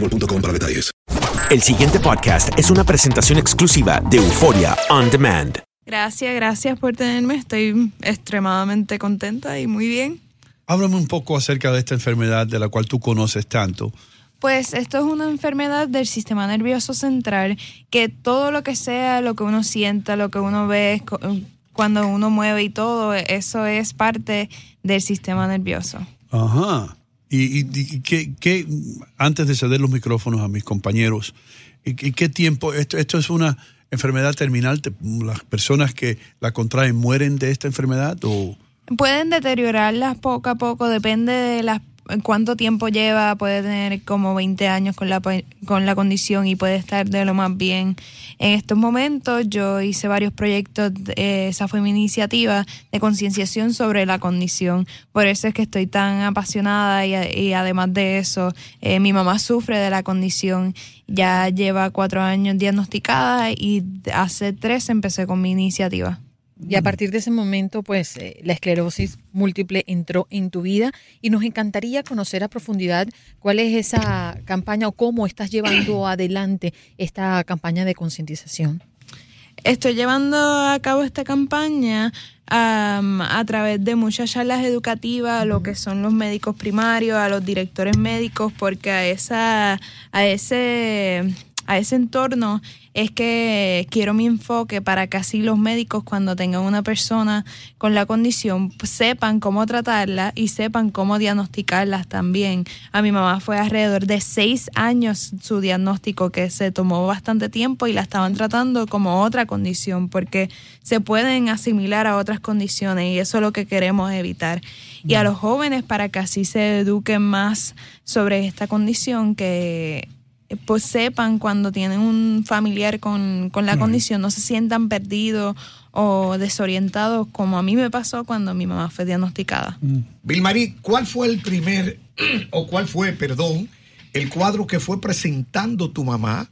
boostmobile.com para detalles. El siguiente podcast es una presentación exclusiva de Euforia On Demand. Gracias, gracias por tenerme. Estoy extremadamente contenta y muy bien. Háblame un poco acerca de esta enfermedad de la cual tú conoces tanto. Pues esto es una enfermedad del sistema nervioso central que todo lo que sea, lo que uno sienta, lo que uno ve, cuando uno mueve y todo, eso es parte del sistema nervioso. Ajá. Y, y- y qué, qué- antes de ceder los micrófonos a mis compañeros, ¿y, qué tiempo? Esto, esto es una enfermedad terminal. Te- ¿Las personas que la contraen mueren de esta enfermedad? O, Pueden deteriorarlas poco a poco, depende de las cuánto tiempo lleva, puede tener como 20 años con la, con la condición y puede estar de lo más bien. En estos momentos yo hice varios proyectos, eh, esa fue mi iniciativa de concienciación sobre la condición. Por eso es que estoy tan apasionada y, y además de eso, eh, mi mamá sufre de la condición, ya lleva cuatro años diagnosticada y hace tres empecé con mi iniciativa. Y a partir de ese momento, pues eh, la esclerosis múltiple entró en tu vida y nos encantaría conocer a profundidad cuál es esa campaña o cómo estás llevando adelante esta campaña de concientización. Estoy llevando a cabo esta campaña am, a través de muchas charlas educativas a lo que son los médicos primarios, a los directores médicos, porque a esa, a ese, a ese entorno es que quiero mi enfoque para que así los médicos cuando tengan una persona con la condición sepan cómo tratarla y sepan cómo diagnosticarlas también. A mi mamá fue alrededor de seis años su diagnóstico que se tomó bastante tiempo y la estaban tratando como otra condición porque se pueden asimilar a otras condiciones y eso es lo que queremos evitar. Y a los jóvenes para que así se eduquen más sobre esta condición que pues sepan cuando tienen un familiar con, con la condición, no se sientan perdidos o desorientados como a mí me pasó cuando mi mamá fue diagnosticada. Vilmarí, ¿cuál fue el primer, o cuál fue, perdón, el cuadro que fue presentando tu mamá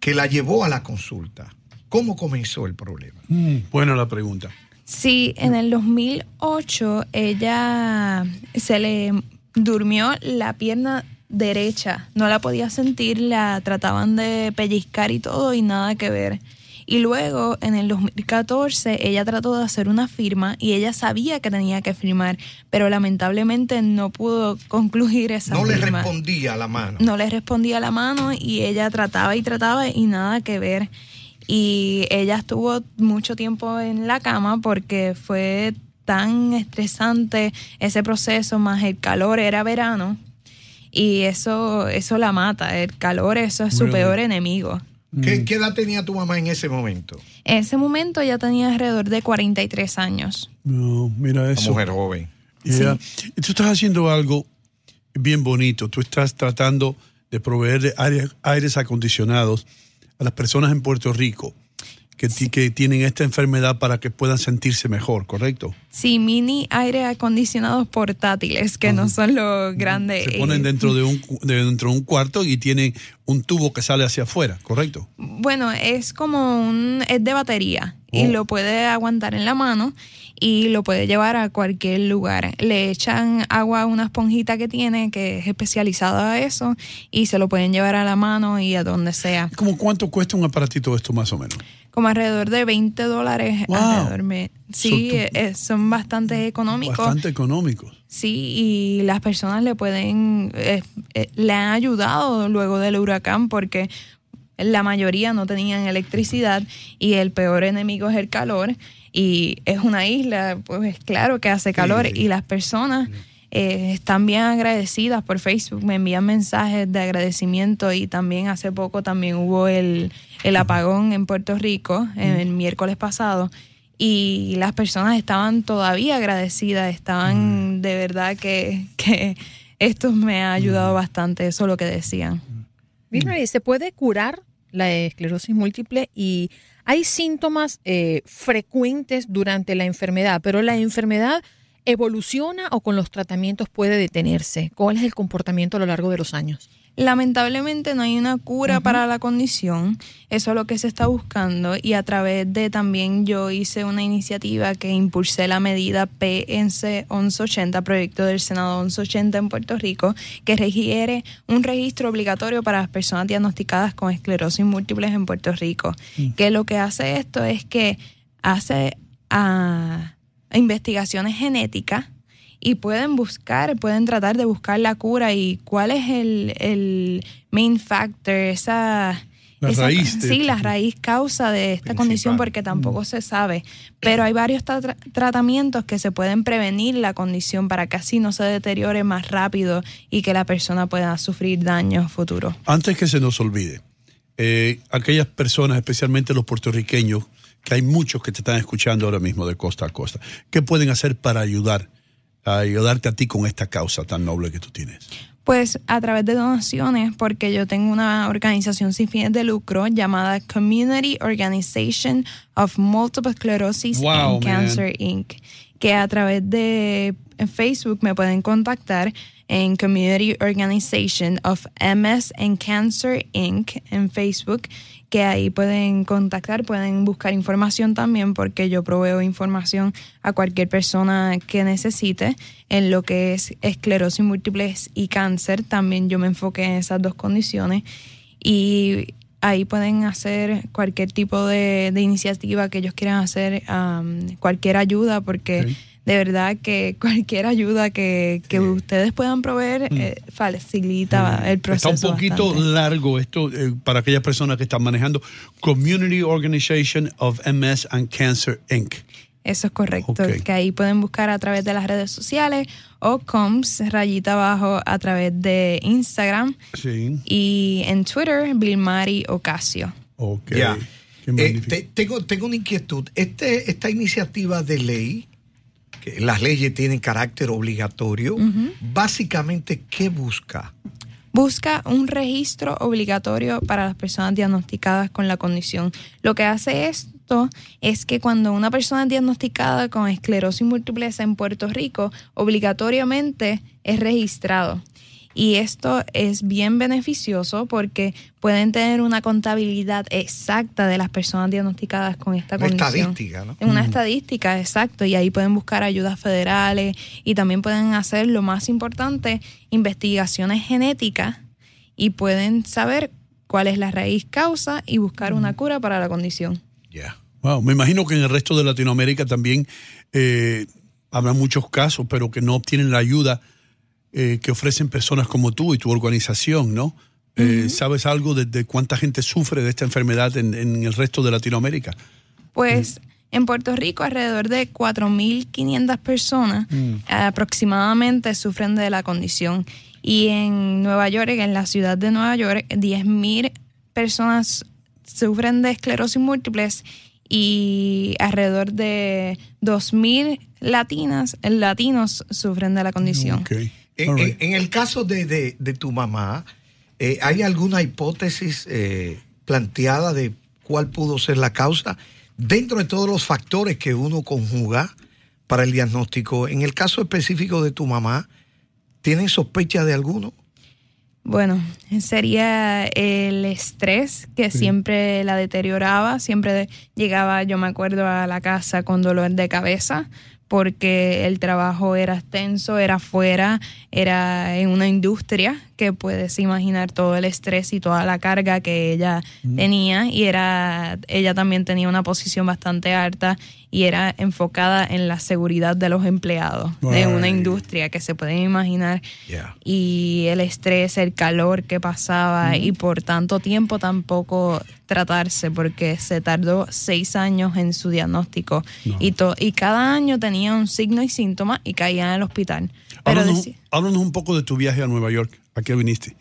que la llevó a la consulta? ¿Cómo comenzó el problema? Mm, buena la pregunta. Sí, en el 2008 ella se le durmió la pierna derecha, no la podía sentir, la trataban de pellizcar y todo y nada que ver. Y luego, en el 2014, ella trató de hacer una firma y ella sabía que tenía que firmar, pero lamentablemente no pudo concluir esa No le firma. respondía a la mano. No le respondía la mano y ella trataba y trataba y nada que ver. Y ella estuvo mucho tiempo en la cama porque fue tan estresante ese proceso, más el calor, era verano. Y eso, eso la mata. El calor, eso es su Really? peor enemigo. ¿Qué, qué edad tenía tu mamá en ese momento? En ese momento ya tenía alrededor de 43 años. No, mira eso. mujer joven. Yeah. Y tú estás haciendo algo bien bonito. Tú estás tratando de proveer de aire- aires acondicionados a las personas en Puerto Rico que, ti- que tienen esta enfermedad para que puedan sentirse mejor, ¿correcto? Sí, mini aire acondicionados portátiles, que no son los grandes. Se ponen dentro de un, dentro de un cuarto y tienen un tubo que sale hacia afuera, ¿correcto? Bueno, es como un, es de batería Oh. y lo puede aguantar en la mano y lo puede llevar a cualquier lugar. Le echan agua a una esponjita que tiene que es especializada a eso y se lo pueden llevar a la mano y a donde sea. ¿Cómo cuánto cuesta un aparatito de esto más o menos? Como alrededor de 20 dólares. Wow. alrededor sí, So, tú- eh, eh, son bastante económicos. Bastante económicos. Sí, y las personas le pueden, eh, eh, le han ayudado luego del huracán porque la mayoría no tenían electricidad y el peor enemigo es el calor y es una isla, pues claro que hace calor y las personas eh, están bien agradecidas por Facebook, me envían mensajes de agradecimiento y también hace poco también hubo el, el apagón en Puerto Rico, eh, el miércoles pasado y las personas estaban todavía agradecidas, estaban de verdad que, que esto me ha ayudado bastante, eso es lo que decían. Mira, ¿se puede curar la esclerosis múltiple? Y hay síntomas eh, frecuentes durante la enfermedad, pero la enfermedad evoluciona o con los tratamientos puede detenerse. ¿Cuál es el comportamiento a lo largo de los años? Lamentablemente no hay una cura para la condición, eso es lo que se está buscando y a través de también yo hice una iniciativa que impulsé la medida PNC 1180, proyecto del Senado 1180 en Puerto Rico, que requiere un registro obligatorio para las personas diagnosticadas con esclerosis múltiple en Puerto Rico, que lo que hace esto es que hace ah, investigaciones genéticas y pueden buscar, pueden tratar de buscar la cura y cuál es el, el main factor, esa... La esa- raíz de sí, esto, la raíz causa de esta condición porque tampoco se sabe. Pero hay varios tra- tratamientos que se pueden prevenir la condición para que así no se deteriore más rápido y que la persona pueda sufrir daños futuros. Antes que se nos olvide, eh, aquellas personas, especialmente los puertorriqueños, que hay muchos que te están escuchando ahora mismo de costa a costa, ¿qué pueden hacer para ayudar, a ayudarte a ti con esta causa tan noble que tú tienes? Pues a través de donaciones, porque yo tengo una organización sin fines de lucro llamada Community Organization of Multiple Sclerosis Wow, and man. Cancer Inc., que a través de Facebook me pueden contactar en Community Organization of MS and Cancer Inc. en Facebook, que ahí pueden contactar, pueden buscar información también, porque yo proveo información a cualquier persona que necesite en lo que es esclerosis múltiple y cáncer. También yo me enfoqué en esas dos condiciones y ahí pueden hacer cualquier tipo de, iniciativa que ellos quieran hacer, cualquier ayuda, porque de verdad que cualquier ayuda que, que ustedes puedan proveer eh, facilita el proceso. Está un poquito bastante. largo esto eh, para aquellas personas que están manejando. Community Organization of MS and Cancer Inc. Eso es correcto, que ahí pueden buscar a través de las redes sociales o coms rayita abajo a través de Instagram Sí. y en Twitter Vilmari Ocasio. Ok. Qué Eh, te- tengo, tengo una inquietud. Este, esta iniciativa de ley, que las leyes tienen carácter obligatorio, básicamente, ¿qué busca? Busca un registro obligatorio para las personas diagnosticadas con la condición. Lo que hace esto es que cuando una persona es diagnosticada con esclerosis múltiple en Puerto Rico, obligatoriamente es registrado. Y esto es bien beneficioso porque pueden tener una contabilidad exacta de las personas diagnosticadas con esta Una condición. estadística, ¿no? En una Mm. estadística, exacto, y ahí pueden buscar ayudas federales y también pueden hacer lo más importante, investigaciones genéticas y pueden saber cuál es la raíz causa y buscar una cura para la condición. Wow, me imagino que en el resto de Latinoamérica también eh, habrá muchos casos, pero que no obtienen la ayuda eh, que ofrecen personas como tú y tu organización, ¿no? Eh, ¿Sabes algo de, de cuánta gente sufre de esta enfermedad en, en el resto de Latinoamérica? Pues En Puerto Rico, alrededor de 4.500 personas Mm. aproximadamente sufren de la condición. Y en Nueva York, en la ciudad de Nueva York, 10.000 personas sufren de esclerosis múltiples y alrededor de 2.000 latinas, latinos sufren de la condición. En, en- en el caso de, de- de tu mamá, eh, ¿hay alguna hipótesis eh, planteada de cuál pudo ser la causa dentro de todos los factores que uno conjuga para el diagnóstico? En el caso específico de tu mamá, ¿tienen sospecha de alguno? Bueno, sería el estrés que Sí. siempre la deterioraba, siempre llegaba, yo me acuerdo, a la casa con dolor de cabeza porque el trabajo era extenso, era afuera, era en una industria que puedes imaginar todo el estrés y toda la carga que ella tenía. Y era ella también tenía una posición bastante alta y era enfocada en la seguridad de los empleados de una industria que se pueden imaginar. Y el estrés, el calor que pasaba y por tanto tiempo tampoco tratarse porque se tardó seis años en su diagnóstico. Y, to- y cada año tenía un signo y síntoma y caía en el hospital. Pero Háblanos, háblanos un poco de tu viaje a Nueva York. ¿A qué viniste?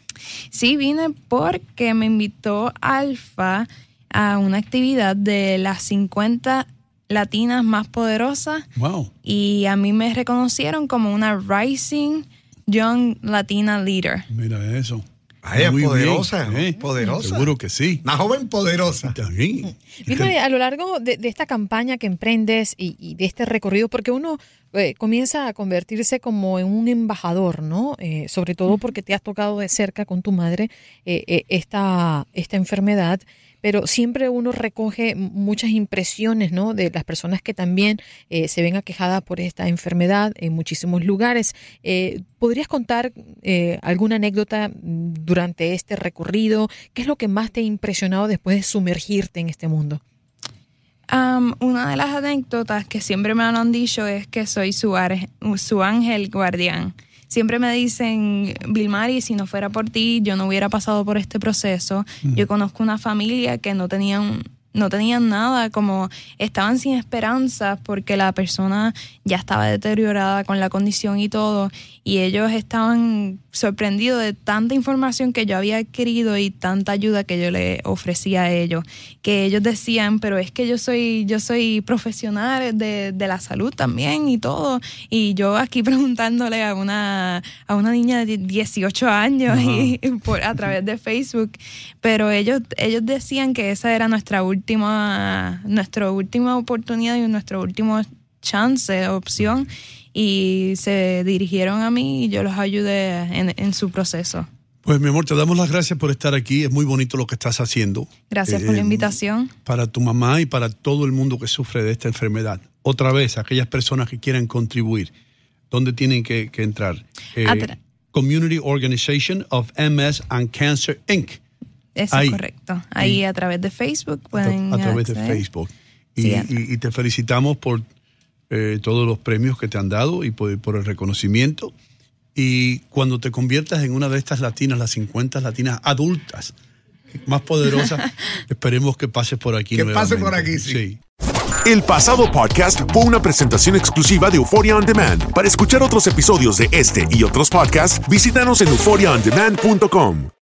Sí, vine porque me invitó Alfa a una actividad de las 50 latinas más poderosas Wow. y a mí me reconocieron como una Rising Young Latina Leader. Mira eso. Muy bien, poderosa, ¿eh? poderosa. Seguro que sí. Una joven poderosa. Dime, a lo largo de, de esta campaña que emprendes y, y de este recorrido, porque uno eh, comienza a convertirse como en un embajador, ¿no? Eh, sobre todo porque te has tocado de cerca con tu madre eh, eh, esta, esta enfermedad, pero siempre uno recoge muchas impresiones, ¿no? De las personas que también eh, se ven aquejadas por esta enfermedad en muchísimos lugares. Eh, ¿Podrías contar eh, alguna anécdota durante este recorrido? ¿Qué es lo que más te ha impresionado después de sumergirte en este mundo? Am, una de las anécdotas que siempre me han dicho es que soy su, su ángel guardián. Siempre me dicen, Vilmari, si no fuera por ti, yo no hubiera pasado por este proceso. Yo conozco una familia que no tenían, no tenían nada, como estaban sin esperanza porque la persona ya estaba deteriorada con la condición y todo. Y ellos estaban sorprendidos de tanta información que yo había adquirido y tanta ayuda que yo le ofrecía a ellos. Que ellos decían, pero es que yo soy, yo soy profesional de, de la salud también y todo. Y yo aquí preguntándole a una, a una niña de 18 años y, por, a través de Facebook. Pero ellos, ellos decían que esa era nuestra última, nuestra última oportunidad y nuestro último chance, opción. Y se dirigieron a mí y yo los ayudé en, en su proceso. Pues mi amor, te damos las gracias por estar aquí. Es muy bonito lo que estás haciendo. Gracias por la Eh, invitación. Para tu mamá y para todo el mundo que sufre de esta enfermedad. Otra vez, aquellas personas que quieran contribuir, ¿dónde tienen que, que entrar? Eh, Community Organization of MS and Cancer Inc. Eso es correcto. Ahí a través de Facebook pueden a través de. Facebook. Y, Sí, y- y te felicitamos por eh, todos los premios que te han dado y por, por el reconocimiento. Y cuando te conviertas en una de estas latinas, las 50 latinas adultas más poderosas, esperemos que pases por aquí. Que pase nuevamente. por aquí, sí. El pasado podcast fue una presentación exclusiva de Euphoria On Demand. Para escuchar otros episodios de este y otros podcasts, visítanos en euphoriaondemand.com.